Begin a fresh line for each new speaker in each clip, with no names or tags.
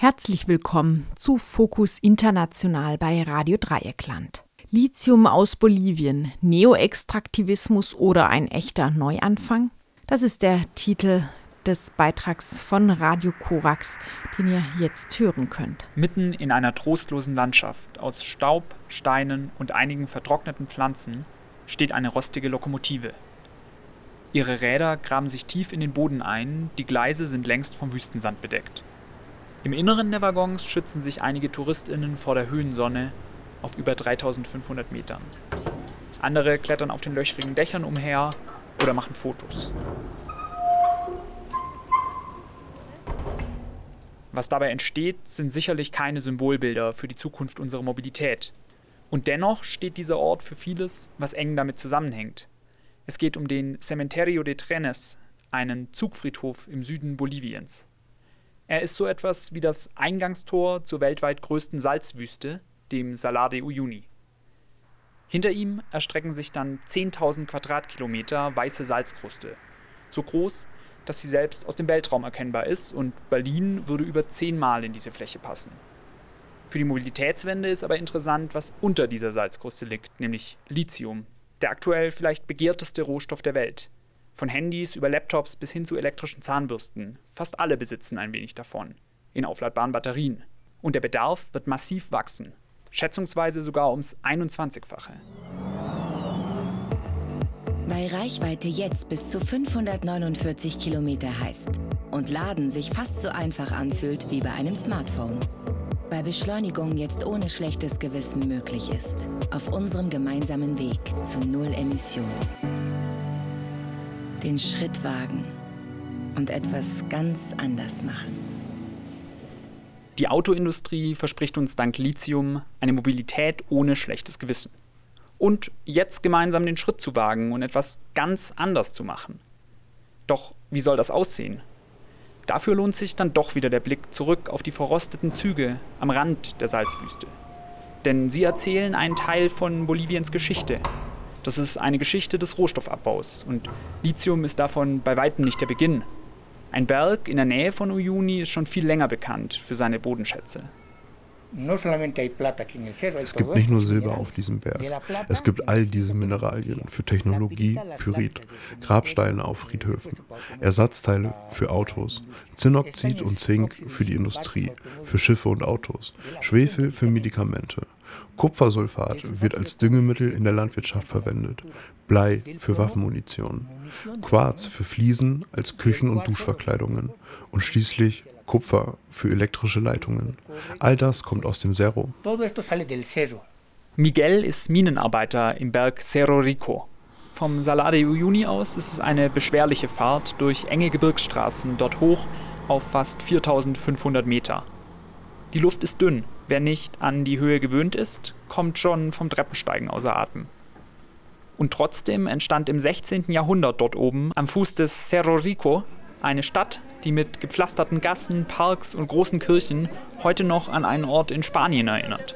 Herzlich willkommen zu Fokus International bei Radio Dreieckland. Lithium aus Bolivien, Neoextraktivismus oder ein echter Neuanfang? Das ist der Titel des Beitrags von Radio Korax, den ihr jetzt hören könnt.
Mitten in einer trostlosen Landschaft aus Staub, Steinen und einigen vertrockneten Pflanzen steht eine rostige Lokomotive. Ihre Räder graben sich tief in den Boden ein, die Gleise sind längst vom Wüstensand bedeckt. Im Inneren der Waggons schützen sich einige TouristInnen vor der Höhensonne auf über 3500 Metern. Andere klettern auf den löchrigen Dächern umher oder machen Fotos. Was dabei entsteht, sind sicherlich keine Symbolbilder für die Zukunft unserer Mobilität. Und dennoch steht dieser Ort für vieles, was eng damit zusammenhängt. Es geht um den Cementerio de Trenes, einen Zugfriedhof im Süden Boliviens. Er ist so etwas wie das Eingangstor zur weltweit größten Salzwüste, dem Salar de Uyuni. Hinter ihm erstrecken sich dann 10.000 Quadratkilometer weiße Salzkruste, so groß, dass sie selbst aus dem Weltraum erkennbar ist und Berlin würde über zehnmal in diese Fläche passen. Für die Mobilitätswende ist aber interessant, was unter dieser Salzkruste liegt, nämlich Lithium, der aktuell vielleicht begehrteste Rohstoff der Welt. Von Handys über Laptops bis hin zu elektrischen Zahnbürsten. Fast alle besitzen ein wenig davon. In aufladbaren Batterien. Und der Bedarf wird massiv wachsen. Schätzungsweise sogar ums 21-fache.
Weil Reichweite jetzt bis zu 549 Kilometer heißt und Laden sich fast so einfach anfühlt wie bei einem Smartphone. Weil Beschleunigung jetzt ohne schlechtes Gewissen möglich ist. Auf unserem gemeinsamen Weg zu Null Emissionen den Schritt wagen und etwas ganz anders machen.
Die Autoindustrie verspricht uns dank Lithium eine Mobilität ohne schlechtes Gewissen. Und jetzt gemeinsam den Schritt zu wagen und etwas ganz anders zu machen. Doch wie soll das aussehen? Dafür lohnt sich dann doch wieder der Blick zurück auf die verrosteten Züge am Rand der Salzwüste. Denn sie erzählen einen Teil von Boliviens Geschichte das ist eine Geschichte des Rohstoffabbaus und Lithium ist davon bei weitem nicht der Beginn. Ein Berg in der Nähe von Uyuni ist schon viel länger bekannt für seine Bodenschätze.
Es gibt nicht nur Silber auf diesem Berg. Es gibt all diese Mineralien für Technologie, Pyrit, Grabsteine auf Friedhöfen, Ersatzteile für Autos, Zinnoxid und Zink für die Industrie, für Schiffe und Autos, Schwefel für Medikamente. Kupfersulfat wird als Düngemittel in der Landwirtschaft verwendet, Blei für Waffenmunition, Quarz für Fliesen als Küchen- und Duschverkleidungen und schließlich Kupfer für elektrische Leitungen. All das kommt aus dem Cerro.
Miguel ist Minenarbeiter im Berg Cerro Rico. Vom Salar de Uyuni aus ist es eine beschwerliche Fahrt durch enge Gebirgsstraßen dort hoch auf fast 4500 Meter. Die Luft ist dünn. Wer nicht an die Höhe gewöhnt ist, kommt schon vom Treppensteigen außer Atem. Und trotzdem entstand im 16. Jahrhundert dort oben am Fuß des Cerro Rico eine Stadt, die mit gepflasterten Gassen, Parks und großen Kirchen heute noch an einen Ort in Spanien erinnert.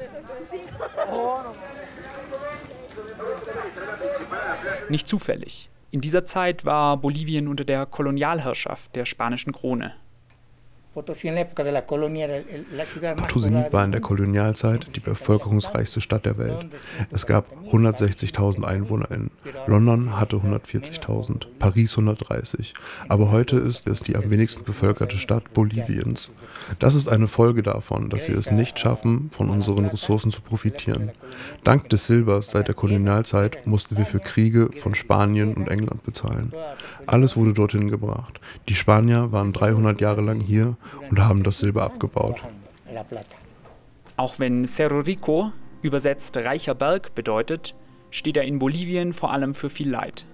Nicht zufällig. In dieser Zeit war Bolivien unter der Kolonialherrschaft der spanischen Krone.
Potosí war in der Kolonialzeit die bevölkerungsreichste Stadt der Welt. Es gab 160.000 EinwohnerInnen. London hatte 140.000, Paris 130. Aber heute ist es die am wenigsten bevölkerte Stadt Boliviens. Das ist eine Folge davon, dass sie es nicht schaffen, von unseren Ressourcen zu profitieren. Dank des Silbers seit der Kolonialzeit mussten wir für Kriege von Spanien und England bezahlen. Alles wurde dorthin gebracht. Die Spanier waren 300 Jahre lang hier und haben das Silber abgebaut.
Auch wenn Cerro Rico übersetzt reicher Berg bedeutet, steht er in Bolivien vor allem für viel Leid.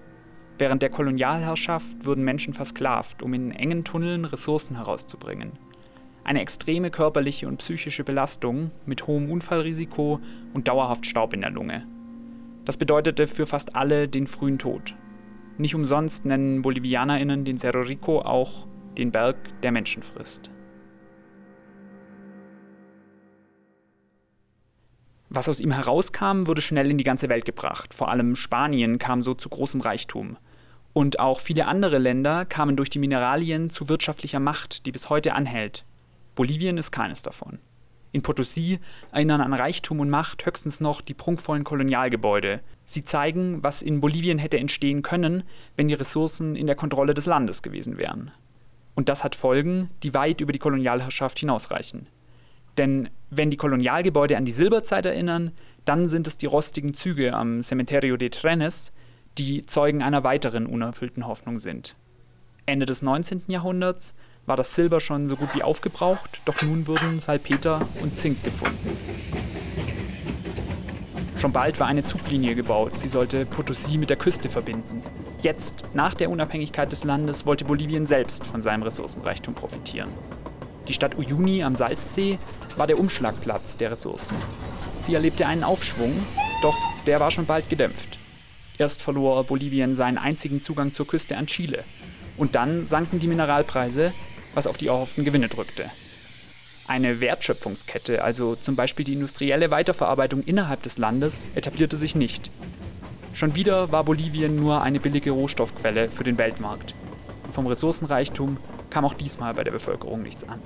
Während der Kolonialherrschaft wurden Menschen versklavt, um in engen Tunneln Ressourcen herauszubringen. Eine extreme körperliche und psychische Belastung mit hohem Unfallrisiko und dauerhaft Staub in der Lunge. Das bedeutete für fast alle den frühen Tod. Nicht umsonst nennen BolivianerInnen den Cerro Rico auch den Berg der Menschen frisst. Was aus ihm herauskam, wurde schnell in die ganze Welt gebracht. Vor allem Spanien kam so zu großem Reichtum. Und auch viele andere Länder kamen durch die Mineralien zu wirtschaftlicher Macht, die bis heute anhält. Bolivien ist keines davon. In Potosí erinnern an Reichtum und Macht höchstens noch die prunkvollen Kolonialgebäude. Sie zeigen, was in Bolivien hätte entstehen können, wenn die Ressourcen in der Kontrolle des Landes gewesen wären. Und das hat Folgen, die weit über die Kolonialherrschaft hinausreichen. Denn wenn die Kolonialgebäude an die Silberzeit erinnern, dann sind es die rostigen Züge am Cementerio de Trenes, die Zeugen einer weiteren unerfüllten Hoffnung sind. Ende des 19. Jahrhunderts war das Silber schon so gut wie aufgebraucht, doch nun wurden Salpeter und Zink gefunden. Schon bald war eine Zuglinie gebaut, sie sollte Potosí mit der Küste verbinden. Jetzt, nach der Unabhängigkeit des Landes, wollte Bolivien selbst von seinem Ressourcenreichtum profitieren. Die Stadt Uyuni am Salzsee war der Umschlagplatz der Ressourcen. Sie erlebte einen Aufschwung, doch der war schon bald gedämpft. Erst verlor Bolivien seinen einzigen Zugang zur Küste an Chile. Und dann sanken die Mineralpreise, was auf die erhofften Gewinne drückte. Eine Wertschöpfungskette, also zum Beispiel die industrielle Weiterverarbeitung innerhalb des Landes, etablierte sich nicht. Schon wieder war Bolivien nur eine billige Rohstoffquelle für den Weltmarkt. Vom Ressourcenreichtum kam auch diesmal bei der Bevölkerung nichts an.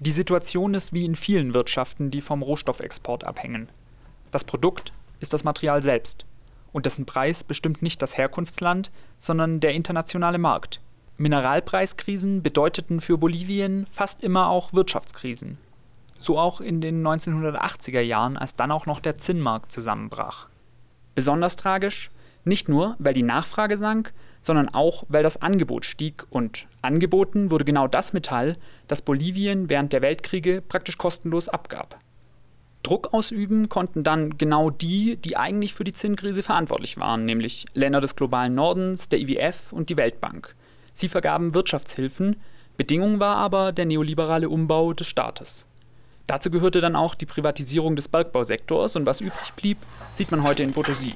Die Situation ist wie in vielen Wirtschaften, die vom Rohstoffexport abhängen. Das Produkt ist das Material selbst und dessen Preis bestimmt nicht das Herkunftsland, sondern der internationale Markt. Mineralpreiskrisen bedeuteten für Bolivien fast immer auch Wirtschaftskrisen. So auch in den 1980er Jahren, als dann auch noch der Zinnmarkt zusammenbrach. Besonders tragisch, nicht nur, weil die Nachfrage sank, sondern auch, weil das Angebot stieg und angeboten wurde genau das Metall, das Bolivien während der Weltkriege praktisch kostenlos abgab. Druck ausüben konnten dann genau die, die eigentlich für die Zinnkrise verantwortlich waren, nämlich Länder des globalen Nordens, der IWF und die Weltbank. Sie vergaben Wirtschaftshilfen, Bedingung war aber der neoliberale Umbau des Staates. Dazu gehörte dann auch die Privatisierung des Bergbausektors und was übrig blieb, sieht man heute in Potosí.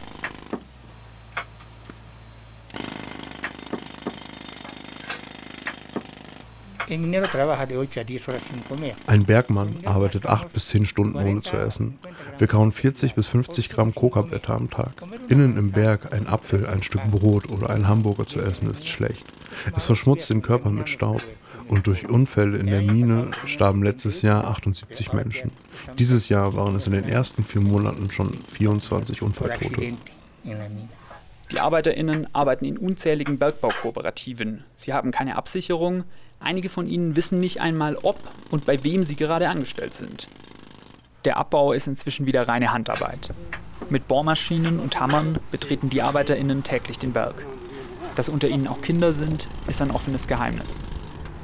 Ein Bergmann arbeitet acht bis zehn Stunden ohne zu essen. Wir kauen 40 bis 50 Gramm Kokablätter am Tag. Innen im Berg ein Apfel, ein Stück Brot oder ein Hamburger zu essen ist schlecht. Es verschmutzt den Körper mit Staub. Und durch Unfälle in der Mine starben letztes Jahr 78 Menschen. Dieses Jahr waren es in den ersten vier Monaten schon 24 Unfalltote.
Die ArbeiterInnen arbeiten in unzähligen Bergbau-Kooperativen. Sie haben keine Absicherung, Einige von ihnen wissen nicht einmal, ob und bei wem sie gerade angestellt sind. Der Abbau ist inzwischen wieder reine Handarbeit. Mit Bohrmaschinen und Hammern betreten die ArbeiterInnen täglich den Berg. Dass unter ihnen auch Kinder sind, ist ein offenes Geheimnis.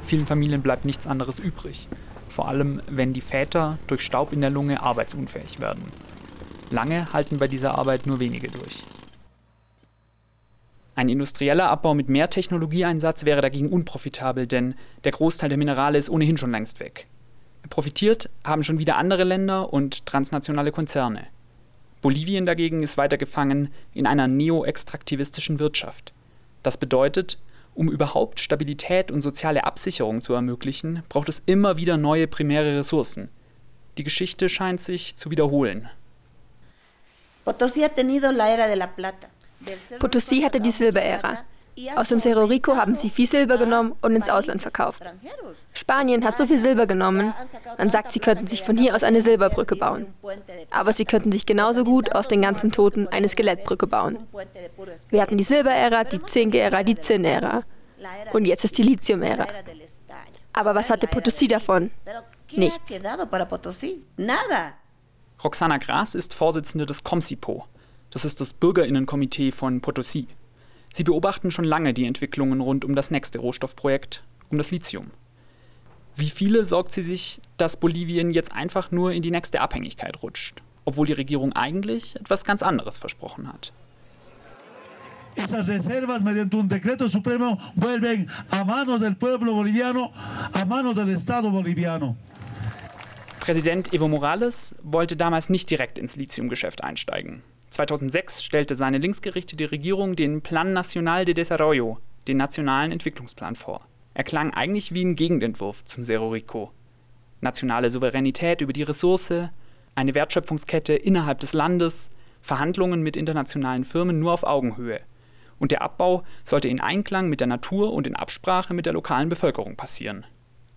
Vielen Familien bleibt nichts anderes übrig, vor allem wenn die Väter durch Staub in der Lunge arbeitsunfähig werden. Lange halten bei dieser Arbeit nur wenige durch. Ein industrieller Abbau mit mehr Technologieeinsatz wäre dagegen unprofitabel, denn der Großteil der Minerale ist ohnehin schon längst weg. Profitiert haben schon wieder andere Länder und transnationale Konzerne. Bolivien dagegen ist weiter gefangen in einer neo-extraktivistischen Wirtschaft. Das bedeutet, um überhaupt Stabilität und soziale Absicherung zu ermöglichen, braucht es immer wieder neue primäre Ressourcen. Die Geschichte scheint sich zu wiederholen.
Potosí
hatte die Silberära. Aus dem Cerro Rico haben sie viel Silber genommen und ins Ausland verkauft. Spanien hat so viel Silber genommen, man sagt, sie könnten sich von hier aus eine Silberbrücke bauen. Aber sie könnten sich genauso gut aus den ganzen Toten eine Skelettbrücke bauen. Wir hatten die Silberära, die Zinkära, die Zinnära. Und jetzt ist die Lithiumära. Aber was hatte Potosí davon? Nichts.
Roxana Gras ist Vorsitzende des COMSIPO, das ist das Bürgerinnenkomitee von Potosí. Sie beobachten schon lange die Entwicklungen rund um das nächste Rohstoffprojekt, um das Lithium. Wie viele sorgt sie sich, dass Bolivien jetzt einfach nur in die nächste Abhängigkeit rutscht, obwohl die Regierung eigentlich etwas ganz anderes versprochen hat?
esas reservas mediante un decreto supremo vuelven a manos del pueblo boliviano, a manos del Estado boliviano.
Präsident Evo Morales wollte damals nicht direkt ins Lithiumgeschäft einsteigen. 2006 stellte seine linksgerichtete Regierung den Plan Nacional de Desarrollo, den nationalen Entwicklungsplan, vor. Er klang eigentlich wie ein Gegenentwurf zum Cerro Rico. Nationale Souveränität über die Ressource, eine Wertschöpfungskette innerhalb des Landes, Verhandlungen mit internationalen Firmen nur auf Augenhöhe. Und der Abbau sollte in Einklang mit der Natur und in Absprache mit der lokalen Bevölkerung passieren.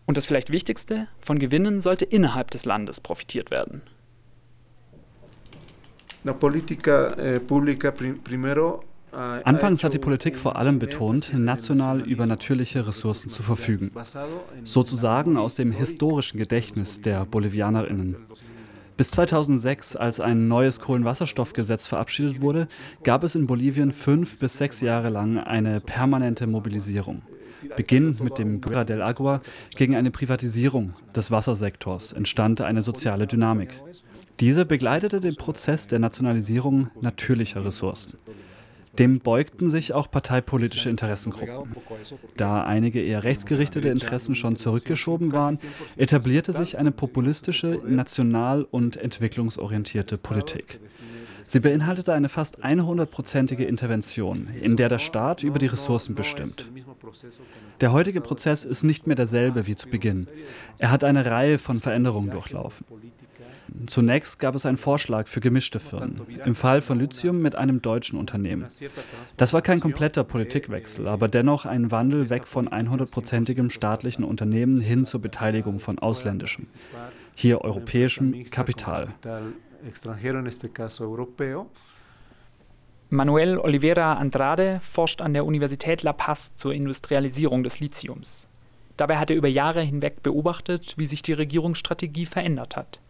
Und das vielleicht Wichtigste, von Gewinnen sollte innerhalb des Landes profitiert werden.
La politica eh, pública primero
Anfangs hat die Politik vor allem betont, national über natürliche Ressourcen zu verfügen, sozusagen aus dem historischen Gedächtnis der Bolivianerinnen. Bis 2006, als ein neues Kohlenwasserstoffgesetz verabschiedet wurde, gab es in Bolivien fünf bis sechs Jahre lang eine permanente Mobilisierung. Beginnend mit dem Guerra del Agua gegen eine Privatisierung des Wassersektors entstand eine soziale Dynamik. Diese begleitete den Prozess der Nationalisierung natürlicher Ressourcen. Dem beugten sich auch parteipolitische Interessengruppen. Da einige eher rechtsgerichtete Interessen schon zurückgeschoben waren, etablierte sich eine populistische, national- und entwicklungsorientierte Politik. Sie beinhaltete eine fast 100-prozentige Intervention, in der der Staat über die Ressourcen bestimmt. Der heutige Prozess ist nicht mehr derselbe wie zu Beginn. Er hat eine Reihe von Veränderungen durchlaufen. Zunächst gab es einen Vorschlag für gemischte Firmen, im Fall von Lithium mit einem deutschen Unternehmen. Das war kein kompletter Politikwechsel, aber dennoch ein Wandel weg von 100-prozentigem staatlichen Unternehmen hin zur Beteiligung von ausländischem, hier europäischem Kapital.
Manuel Oliveira Andrade forscht an der Universität La Paz zur Industrialisierung des Lithiums. Dabei hat er über Jahre hinweg beobachtet, wie sich die Regierungsstrategie verändert hat.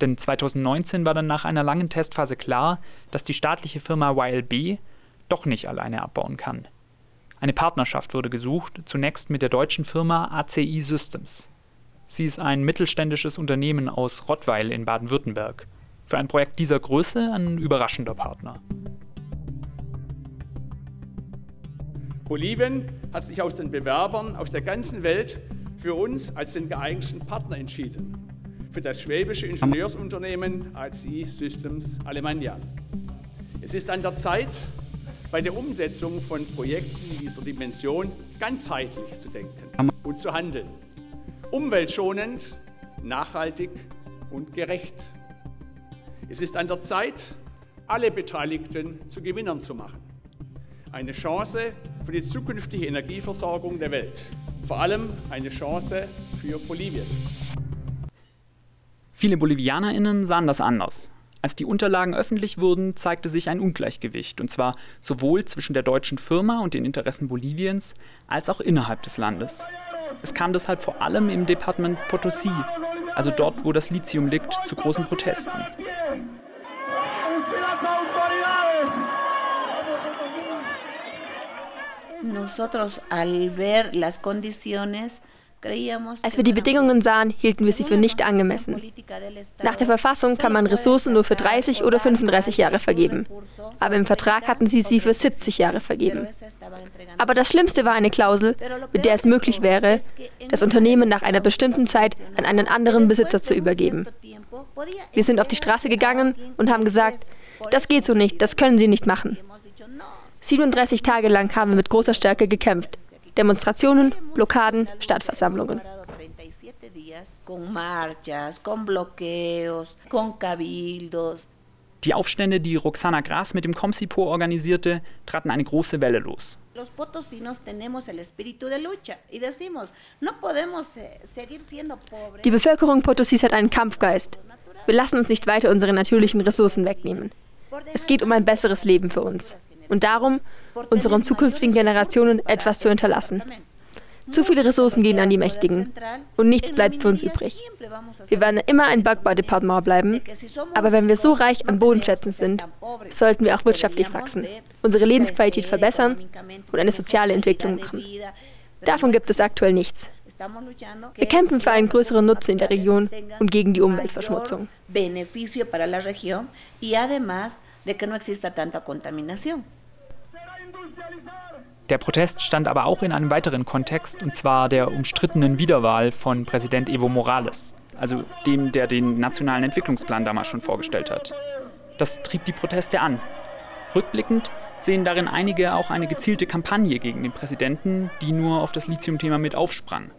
Denn 2019 war dann nach einer langen Testphase klar, dass die staatliche Firma YLB doch nicht alleine abbauen kann. Eine Partnerschaft wurde gesucht, zunächst mit der deutschen Firma ACI Systems. Sie ist ein mittelständisches Unternehmen aus Rottweil in Baden-Württemberg. Für ein Projekt dieser Größe ein überraschender Partner.
Bolivien hat sich aus den Bewerbern aus der ganzen Welt für uns als den geeignetsten Partner entschieden für das schwäbische Ingenieursunternehmen ACI Systems Alemannia. Es ist an der Zeit, bei der Umsetzung von Projekten dieser Dimension ganzheitlich zu denken und zu handeln. Umweltschonend, nachhaltig und gerecht. Es ist an der Zeit, alle Beteiligten zu Gewinnern zu machen. Eine Chance für die zukünftige Energieversorgung der Welt. Vor allem eine Chance für Bolivien.
Viele BolivianerInnen sahen das anders. Als die Unterlagen öffentlich wurden, zeigte sich ein Ungleichgewicht, und zwar sowohl zwischen der deutschen Firma und den Interessen Boliviens, als auch innerhalb des Landes. Es kam deshalb vor allem im Departement Potosí, also dort, wo das Lithium liegt, zu großen Protesten.
Nosotros al ver las condiciones
als wir die Bedingungen sahen, hielten wir sie für nicht angemessen. Nach der Verfassung kann man Ressourcen nur für 30 oder 35 Jahre vergeben. Aber im Vertrag hatten sie sie für 70 Jahre vergeben. Aber das Schlimmste war eine Klausel, mit der es möglich wäre, das Unternehmen nach einer bestimmten Zeit an einen anderen Besitzer zu übergeben. Wir sind auf die Straße gegangen und haben gesagt, das geht so nicht, das können Sie nicht machen. 37 Tage lang haben wir mit großer Stärke gekämpft. Demonstrationen, Blockaden, Stadtversammlungen.
Die Aufstände, die Roxana Gras mit dem Comsipo organisierte, traten eine große Welle los. Eh,
die Bevölkerung Potosis hat einen Kampfgeist. Wir lassen uns nicht weiter unsere natürlichen Ressourcen wegnehmen. Es geht um ein besseres Leben für uns. Und darum, unseren zukünftigen Generationen etwas zu hinterlassen. Zu viele Ressourcen gehen an die Mächtigen und nichts bleibt für uns übrig. Wir werden immer ein Bergbaudepartement bleiben, aber wenn wir so reich an Bodenschätzen sind, sollten wir auch wirtschaftlich wachsen, unsere Lebensqualität verbessern und eine soziale Entwicklung machen. Davon gibt es aktuell nichts. Wir kämpfen für einen größeren Nutzen in der Region und gegen die Umweltverschmutzung.
Der Protest stand aber auch in einem weiteren Kontext, und zwar der umstrittenen Wiederwahl von Präsident Evo Morales, also dem, der den nationalen Entwicklungsplan damals schon vorgestellt hat. Das trieb die Proteste an. Rückblickend sehen darin einige auch eine gezielte Kampagne gegen den Präsidenten, die nur auf das Lithium-Thema mit aufsprang.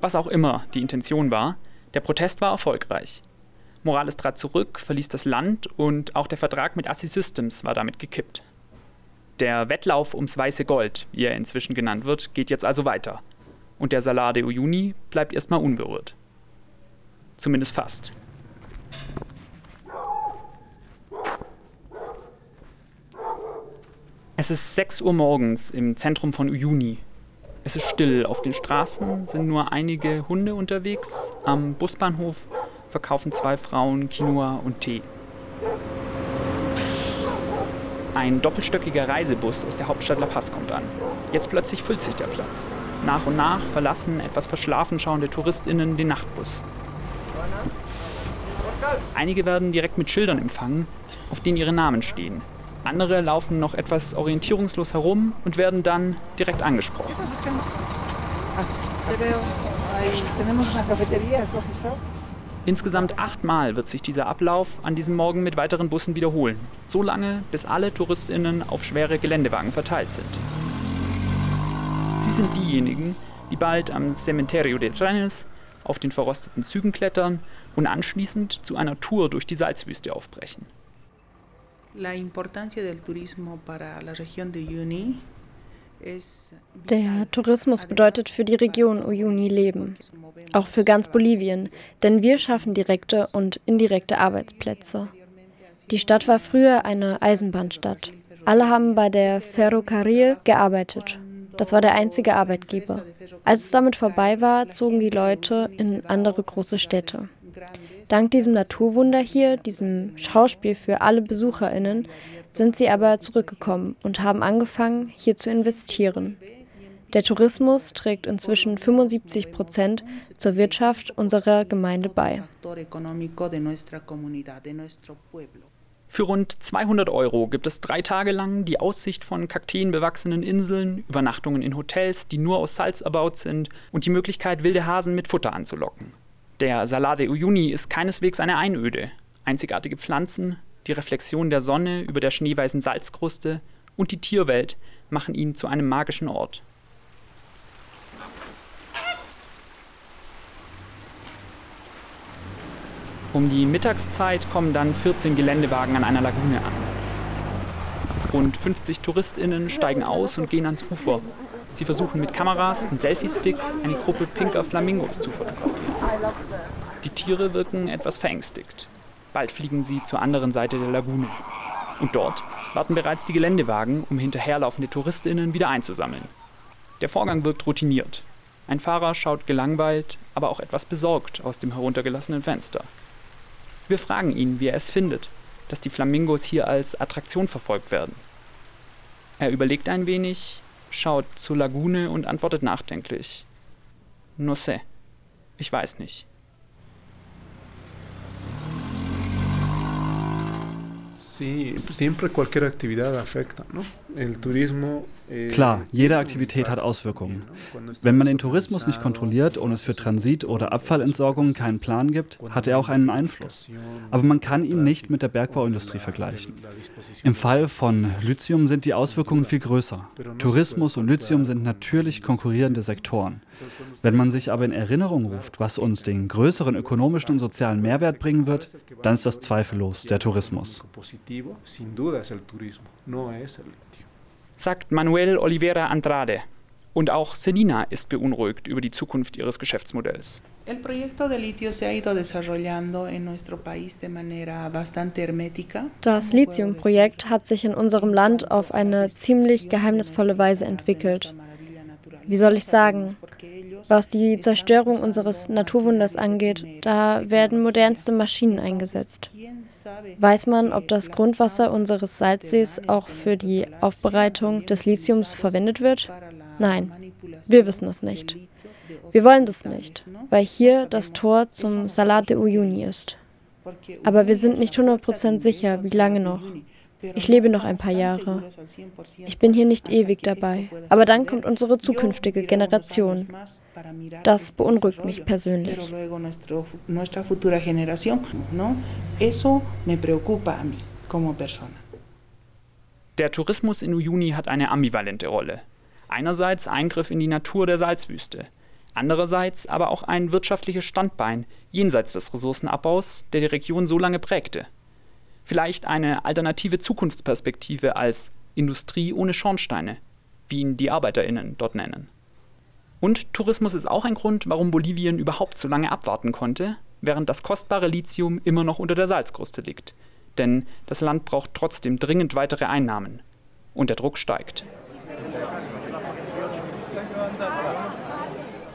Was auch immer die Intention war, der Protest war erfolgreich. Morales trat zurück, verließ das Land und auch der Vertrag mit Assi Systems war damit gekippt. Der Wettlauf ums weiße Gold, wie er inzwischen genannt wird, geht jetzt also weiter. Und der Salar de Uyuni bleibt erstmal unberührt. Zumindest fast. Es ist 6 Uhr morgens im Zentrum von Uyuni. Es ist still. Auf den Straßen sind nur einige Hunde unterwegs. Am Busbahnhof verkaufen zwei Frauen Quinoa und Tee. Ein doppelstöckiger Reisebus aus der Hauptstadt La Paz kommt an. Jetzt plötzlich füllt sich der Platz. Nach und nach verlassen etwas verschlafen schauende TouristInnen den Nachtbus. Einige werden direkt mit Schildern empfangen, auf denen ihre Namen stehen. Andere laufen noch etwas orientierungslos herum und werden dann direkt angesprochen. Insgesamt achtmal wird sich dieser Ablauf an diesem Morgen mit weiteren Bussen wiederholen. So lange, bis alle TouristInnen auf schwere Geländewagen verteilt sind. Sie sind diejenigen, die bald am Cementerio de Trenes auf den verrosteten Zügen klettern und anschließend zu einer Tour durch die Salzwüste aufbrechen.
La importancia del turismo para la región de Uyuni
der Tourismus bedeutet für die Region Uyuni Leben, auch für ganz Bolivien, denn wir schaffen direkte und indirekte Arbeitsplätze. Die Stadt war früher eine Eisenbahnstadt. Alle haben bei der Ferrocarril gearbeitet. Das war der einzige Arbeitgeber. Als es damit vorbei war, zogen die Leute in andere große Städte. Dank diesem Naturwunder hier, diesem Schauspiel für alle Besucherinnen, sind sie aber zurückgekommen und haben angefangen, hier zu investieren. Der Tourismus trägt inzwischen 75 Prozent zur Wirtschaft unserer Gemeinde bei.
Für rund 200 Euro gibt es drei Tage lang die Aussicht von Kakteen bewachsenen Inseln, Übernachtungen in Hotels, die nur aus Salz erbaut sind und die Möglichkeit, wilde Hasen mit Futter anzulocken. Der Salar de Uyuni ist keineswegs eine Einöde. Einzigartige Pflanzen, die Reflexion der Sonne über der schneeweißen Salzkruste und die Tierwelt machen ihn zu einem magischen Ort. Um die Mittagszeit kommen dann 14 Geländewagen an einer Lagune an. Rund 50 TouristInnen steigen aus und gehen ans Ufer. Sie versuchen mit Kameras und Selfie-Sticks eine Gruppe pinker Flamingos zu fotografieren. Die Tiere wirken etwas verängstigt. Bald fliegen sie zur anderen Seite der Lagune. Und dort warten bereits die Geländewagen, um hinterherlaufende Touristinnen wieder einzusammeln. Der Vorgang wirkt routiniert. Ein Fahrer schaut gelangweilt, aber auch etwas besorgt aus dem heruntergelassenen Fenster. Wir fragen ihn, wie er es findet, dass die Flamingos hier als Attraktion verfolgt werden. Er überlegt ein wenig, schaut zur Lagune und antwortet nachdenklich. No sé. Ich weiß nicht.
Sí, siempre cualquier actividad afecta, ¿no?
Klar, jede Aktivität hat Auswirkungen. Wenn man den Tourismus nicht kontrolliert und es für Transit- oder Abfallentsorgung keinen Plan gibt, hat er auch einen Einfluss. Aber man kann ihn nicht mit der Bergbauindustrie vergleichen. Im Fall von Lithium sind die Auswirkungen viel größer. Tourismus und Lithium sind natürlich konkurrierende Sektoren. Wenn man sich aber in Erinnerung ruft, was uns den größeren ökonomischen und sozialen Mehrwert bringen wird, dann ist das zweifellos der Tourismus
sagt Manuel Oliveira Andrade. Und auch Selina ist beunruhigt über die Zukunft ihres Geschäftsmodells.
Das Lithium-Projekt hat sich in unserem Land auf eine ziemlich geheimnisvolle Weise entwickelt. Wie soll ich sagen? Was die Zerstörung unseres Naturwunders angeht, da werden modernste Maschinen eingesetzt. Weiß man, ob das Grundwasser unseres Salzsees auch für die Aufbereitung des Lithiums verwendet wird? Nein, wir wissen es nicht. Wir wollen das nicht, weil hier das Tor zum Salat de Uyuni ist. Aber wir sind nicht 100% sicher, wie lange noch. Ich lebe noch ein paar Jahre. Ich bin hier nicht ewig dabei. Aber dann kommt unsere zukünftige Generation. Das beunruhigt mich persönlich.
Der Tourismus in Uyuni hat eine ambivalente Rolle. Einerseits Eingriff in die Natur der Salzwüste, andererseits aber auch ein wirtschaftliches Standbein jenseits des Ressourcenabbaus, der die Region so lange prägte vielleicht eine alternative Zukunftsperspektive als Industrie ohne Schornsteine, wie ihn die Arbeiterinnen dort nennen. Und Tourismus ist auch ein Grund, warum Bolivien überhaupt so lange abwarten konnte, während das kostbare Lithium immer noch unter der Salzkruste liegt. Denn das Land braucht trotzdem dringend weitere Einnahmen. Und der Druck steigt.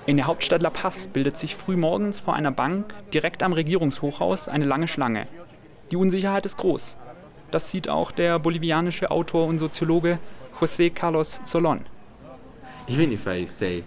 In der Hauptstadt La Paz bildet sich frühmorgens vor einer Bank direkt am Regierungshochhaus eine lange Schlange. Die Unsicherheit ist groß. Das sieht auch der bolivianische Autor und Soziologe José Carlos Solón.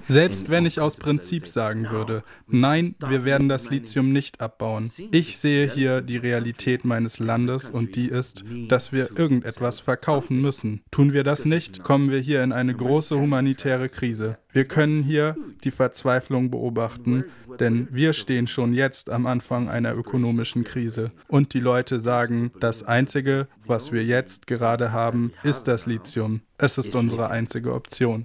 Selbst wenn ich aus Prinzip sagen würde, nein, wir werden das Lithium nicht abbauen. Ich sehe hier die Realität meines Landes und die ist, dass wir irgendetwas verkaufen müssen. Tun wir das nicht, kommen wir hier in eine große humanitäre Krise. Wir können hier die Verzweiflung beobachten, denn wir stehen schon jetzt am Anfang einer ökonomischen Krise. Und die Leute sagen, das Einzige, was wir jetzt gerade haben, ist das Lithium. Es ist unsere einzige Option.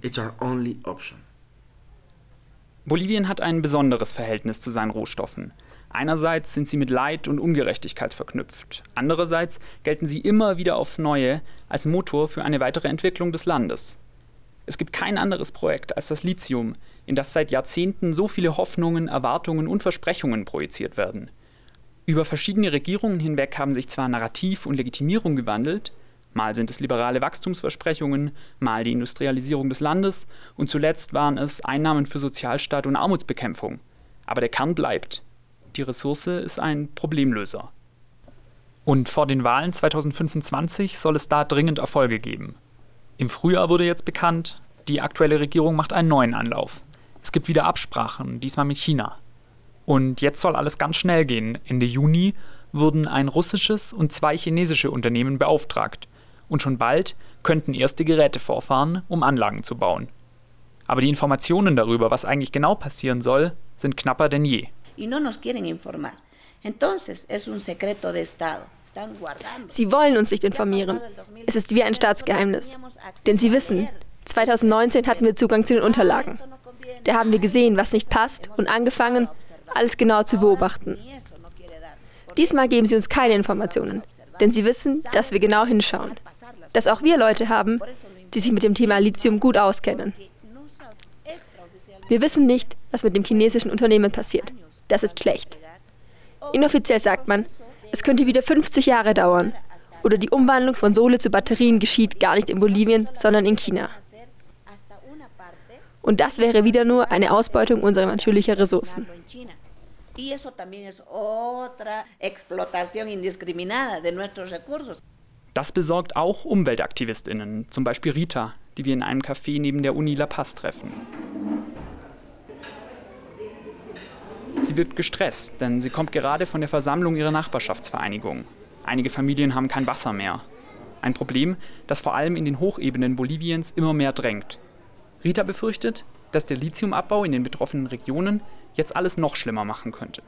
Bolivien hat ein besonderes Verhältnis zu seinen Rohstoffen. Einerseits sind sie mit Leid und Ungerechtigkeit verknüpft. Andererseits gelten sie immer wieder aufs Neue als Motor für eine weitere Entwicklung des Landes. Es gibt kein anderes Projekt als das Lithium, in das seit Jahrzehnten so viele Hoffnungen, Erwartungen und Versprechungen projiziert werden. Über verschiedene Regierungen hinweg haben sich zwar Narrativ und Legitimierung gewandelt, mal sind es liberale Wachstumsversprechungen, mal die Industrialisierung des Landes und zuletzt waren es Einnahmen für Sozialstaat und Armutsbekämpfung. Aber der Kern bleibt. Die Ressource ist ein Problemlöser. Und vor den Wahlen 2025 soll es da dringend Erfolge geben. Im Frühjahr wurde jetzt bekannt, die aktuelle Regierung macht einen neuen Anlauf. Es gibt wieder Absprachen, diesmal mit China. Und jetzt soll alles ganz schnell gehen. Ende Juni wurden ein russisches und zwei chinesische Unternehmen beauftragt. Und schon bald könnten erste Geräte vorfahren, um Anlagen zu bauen. Aber die Informationen darüber, was eigentlich genau passieren soll, sind knapper denn je. Y no nos quieren informar.
Entonces es un secreto de Estado. Sie wollen uns nicht informieren. Es ist wie ein Staatsgeheimnis. Denn sie wissen, 2019 hatten wir Zugang zu den Unterlagen. Da haben wir gesehen, was nicht passt und angefangen, alles genau zu beobachten. Diesmal geben sie uns keine Informationen, denn sie wissen, dass wir genau hinschauen. Dass auch wir Leute haben, die sich mit dem Thema Lithium gut auskennen. Wir wissen nicht, was mit dem chinesischen Unternehmen passiert. Das ist schlecht. Inoffiziell sagt man, es könnte wieder 50 Jahre dauern. Oder die Umwandlung von Sohle zu Batterien geschieht gar nicht in Bolivien, sondern in China. Und das wäre wieder nur eine Ausbeutung unserer natürlichen Ressourcen.
Das besorgt auch Umweltaktivistinnen, zum Beispiel Rita, die wir in einem Café neben der Uni La Paz treffen. Sie wird gestresst, denn sie kommt gerade von der Versammlung ihrer Nachbarschaftsvereinigung. Einige Familien haben kein Wasser mehr. Ein Problem, das vor allem in den Hochebenen Boliviens immer mehr drängt. Rita befürchtet, dass der Lithiumabbau in den betroffenen Regionen jetzt alles noch schlimmer machen könnte.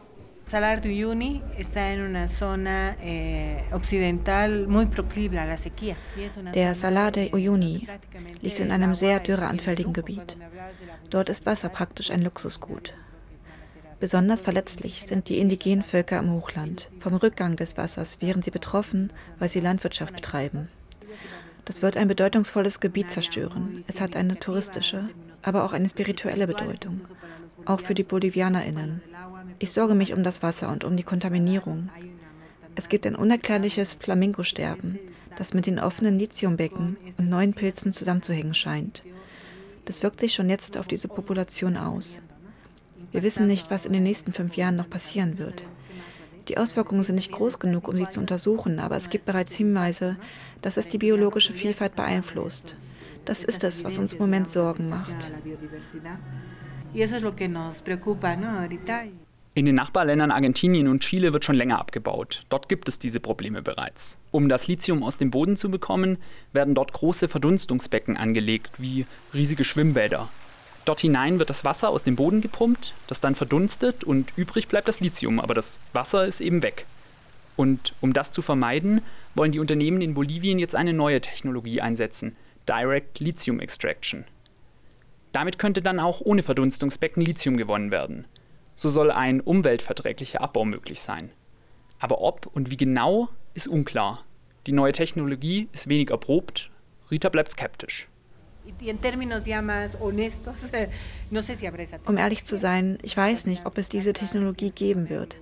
Salar de Uyuni está en una zona eh, occidental muy proclive a la sequía.
Der Salar de Uyuni liegt in einem sehr dürreanfälligen Gebiet. Dort ist Wasser praktisch ein Luxusgut. Besonders verletzlich sind die indigenen Völker im Hochland. Vom Rückgang des Wassers wären sie betroffen, weil sie Landwirtschaft betreiben. Das wird ein bedeutungsvolles Gebiet zerstören. Es hat eine touristische, aber auch eine spirituelle Bedeutung. Auch für die BolivianerInnen. Ich sorge mich um das Wasser und um die Kontaminierung. Es gibt ein unerklärliches Flamingosterben, das mit den offenen Lithiumbecken und neuen Pilzen zusammenzuhängen scheint. Das wirkt sich schon jetzt auf diese Population aus. Wir wissen nicht, was in den nächsten fünf Jahren noch passieren wird. Die Auswirkungen sind nicht groß genug, um sie zu untersuchen, aber es gibt bereits Hinweise, dass es die biologische Vielfalt beeinflusst. Das ist es, was uns im Moment Sorgen macht.
In den Nachbarländern Argentinien und Chile wird schon länger abgebaut. Dort gibt es diese Probleme bereits. Um das Lithium aus dem Boden zu bekommen, werden dort große Verdunstungsbecken angelegt, wie riesige Schwimmbäder. Dort hinein wird das Wasser aus dem Boden gepumpt, das dann verdunstet und übrig bleibt das Lithium, aber das Wasser ist eben weg. Und um das zu vermeiden, wollen die Unternehmen in Bolivien jetzt eine neue Technologie einsetzen, Direct Lithium Extraction. Damit könnte dann auch ohne Verdunstungsbecken Lithium gewonnen werden. So soll ein umweltverträglicher Abbau möglich sein. Aber ob und wie genau ist unklar. Die neue Technologie ist wenig erprobt Rita bleibt skeptisch.
Um ehrlich zu sein, ich weiß nicht, ob es diese Technologie geben wird.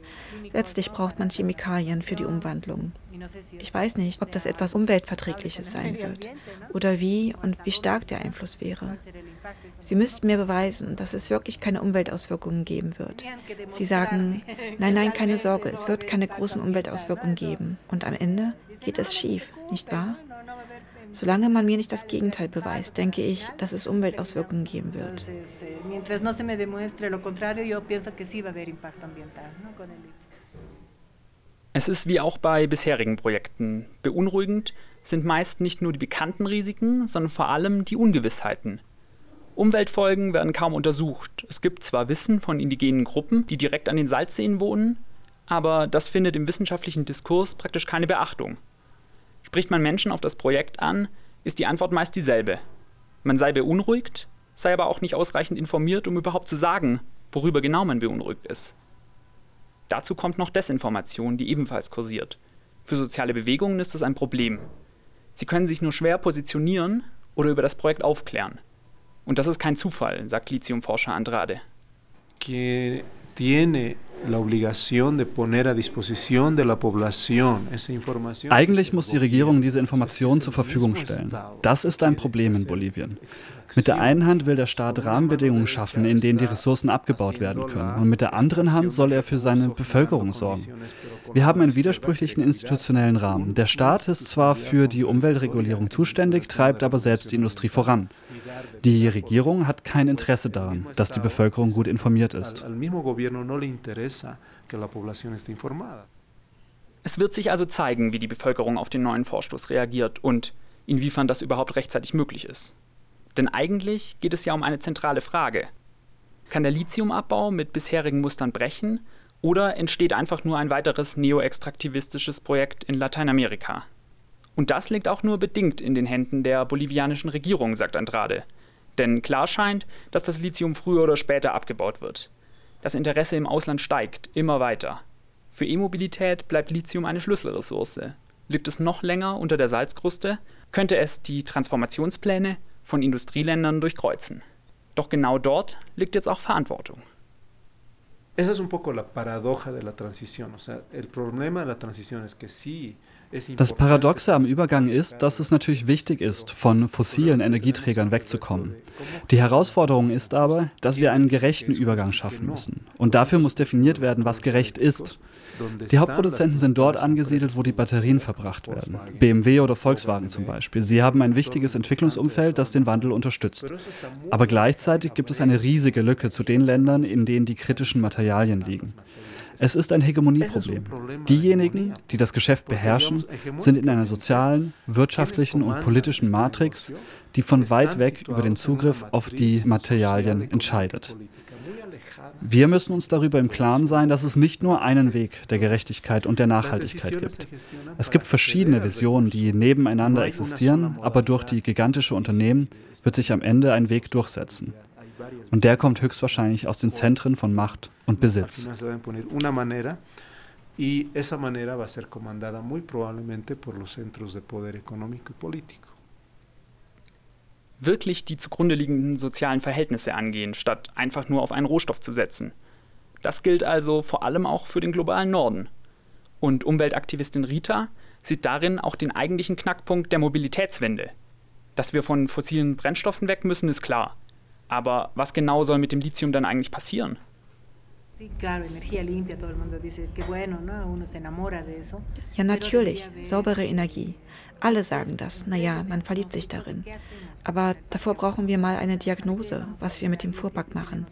Letztlich braucht man Chemikalien für die Umwandlung. Ich weiß nicht, ob das etwas Umweltverträgliches sein wird oder wie und wie stark der Einfluss wäre. Sie müssten mir beweisen, dass es wirklich keine Umweltauswirkungen geben wird. Sie sagen, nein, nein, keine Sorge, es wird keine großen Umweltauswirkungen geben. Und am Ende geht es schief, nicht wahr? Solange man mir nicht das Gegenteil beweist, denke ich, dass es Umweltauswirkungen geben wird.
Es ist wie auch bei bisherigen Projekten. Beunruhigend sind meist nicht nur die bekannten Risiken, sondern vor allem die Ungewissheiten. Umweltfolgen werden kaum untersucht. Es gibt zwar Wissen von indigenen Gruppen, die direkt an den Salzseen wohnen, aber das findet im wissenschaftlichen Diskurs praktisch keine Beachtung. Spricht man Menschen auf das Projekt an, ist die Antwort meist dieselbe. Man sei beunruhigt, sei aber auch nicht ausreichend informiert, um überhaupt zu sagen, worüber genau man beunruhigt ist. Dazu kommt noch Desinformation, die ebenfalls kursiert. Für soziale Bewegungen ist das ein Problem. Sie können sich nur schwer positionieren oder über das Projekt aufklären. Und das ist kein Zufall, sagt Lithiumforscher Andrade.
Que tiene
eigentlich muss die Regierung diese Informationen zur Verfügung stellen. Das ist ein Problem in Bolivien. Mit der einen Hand will der Staat Rahmenbedingungen schaffen, in denen die Ressourcen abgebaut werden können. Und mit der anderen Hand soll er für seine Bevölkerung sorgen. Wir haben einen widersprüchlichen institutionellen Rahmen. Der Staat ist zwar für die Umweltregulierung zuständig, treibt aber selbst die Industrie voran. Die Regierung hat kein Interesse daran, dass die Bevölkerung gut informiert ist.
Es wird sich also zeigen, wie die Bevölkerung auf den neuen Vorstoß reagiert und inwiefern das überhaupt rechtzeitig möglich ist. Denn eigentlich geht es ja um eine zentrale Frage. Kann der Lithiumabbau mit bisherigen Mustern brechen oder entsteht einfach nur ein weiteres neoextraktivistisches Projekt in Lateinamerika? Und das liegt auch nur bedingt in den Händen der bolivianischen Regierung, sagt Andrade. Denn klar scheint, dass das Lithium früher oder später abgebaut wird. Das Interesse im Ausland steigt immer weiter. Für E-Mobilität bleibt Lithium eine Schlüsselressource. Liegt es noch länger unter der Salzkruste, könnte es die Transformationspläne von Industrieländern durchkreuzen. Doch genau dort liegt jetzt auch Verantwortung.
Esa es un poco la paradoja de la transición. O sea, el problema de la transición es que sí
das Paradoxe am Übergang ist, dass es natürlich wichtig ist, von fossilen Energieträgern wegzukommen. Die Herausforderung ist aber, dass wir einen gerechten Übergang schaffen müssen. Und dafür muss definiert werden, was gerecht ist. Die Hauptproduzenten sind dort angesiedelt, wo die Batterien verbracht werden. BMW oder Volkswagen zum Beispiel. Sie haben ein wichtiges Entwicklungsumfeld, das den Wandel unterstützt. Aber gleichzeitig gibt es eine riesige Lücke zu den Ländern, in denen die kritischen Materialien liegen. Es ist ein Hegemonieproblem. Diejenigen, die das Geschäft beherrschen, sind in einer sozialen, wirtschaftlichen und politischen Matrix, die von weit weg über den Zugriff auf die Materialien entscheidet. Wir müssen uns darüber im Klaren sein, dass es nicht nur einen Weg der Gerechtigkeit und der Nachhaltigkeit gibt. Es gibt verschiedene Visionen, die nebeneinander existieren, aber durch die gigantische Unternehmen wird sich am Ende ein Weg durchsetzen. Und der kommt höchstwahrscheinlich aus den Zentren von Macht und Besitz.
Y esa manera va a ser comandada muy probablemente por los centros de poder económico y político.
Wirklich die zugrunde liegenden sozialen Verhältnisse angehen, statt einfach nur auf einen Rohstoff zu setzen. Das gilt also vor allem auch für den globalen Norden. Und Umweltaktivistin Rita sieht darin auch den eigentlichen Knackpunkt der Mobilitätswende. Dass wir von fossilen Brennstoffen weg müssen, ist klar. Aber was genau soll mit dem Lithium dann eigentlich passieren?
Ja, natürlich, saubere Energie. Alle sagen das. Naja, man verliebt sich darin. Aber davor brauchen wir mal eine Diagnose, was wir mit dem Fuhrpark machen.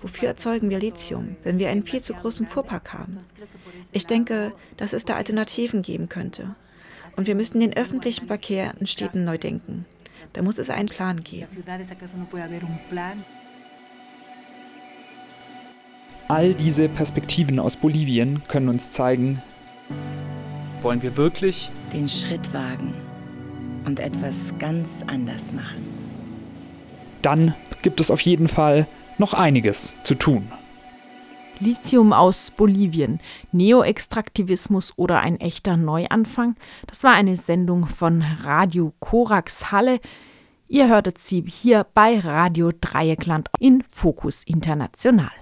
Wofür erzeugen wir Lithium, wenn wir einen viel zu großen Fuhrpark haben? Ich denke, dass es da Alternativen geben könnte. Und wir müssen den öffentlichen Verkehr in Städten neu denken. Da muss es einen Plan geben.
All diese Perspektiven aus Bolivien können uns zeigen, wollen wir wirklich
den Schritt wagen und etwas ganz anders machen.
Dann gibt es auf jeden Fall noch einiges zu tun.
Lithium aus Bolivien, Neoextraktivismus oder ein echter Neuanfang? Das war eine Sendung von Radio Korax Halle. Ihr hörtet sie hier bei Radio Dreieckland in Fokus International.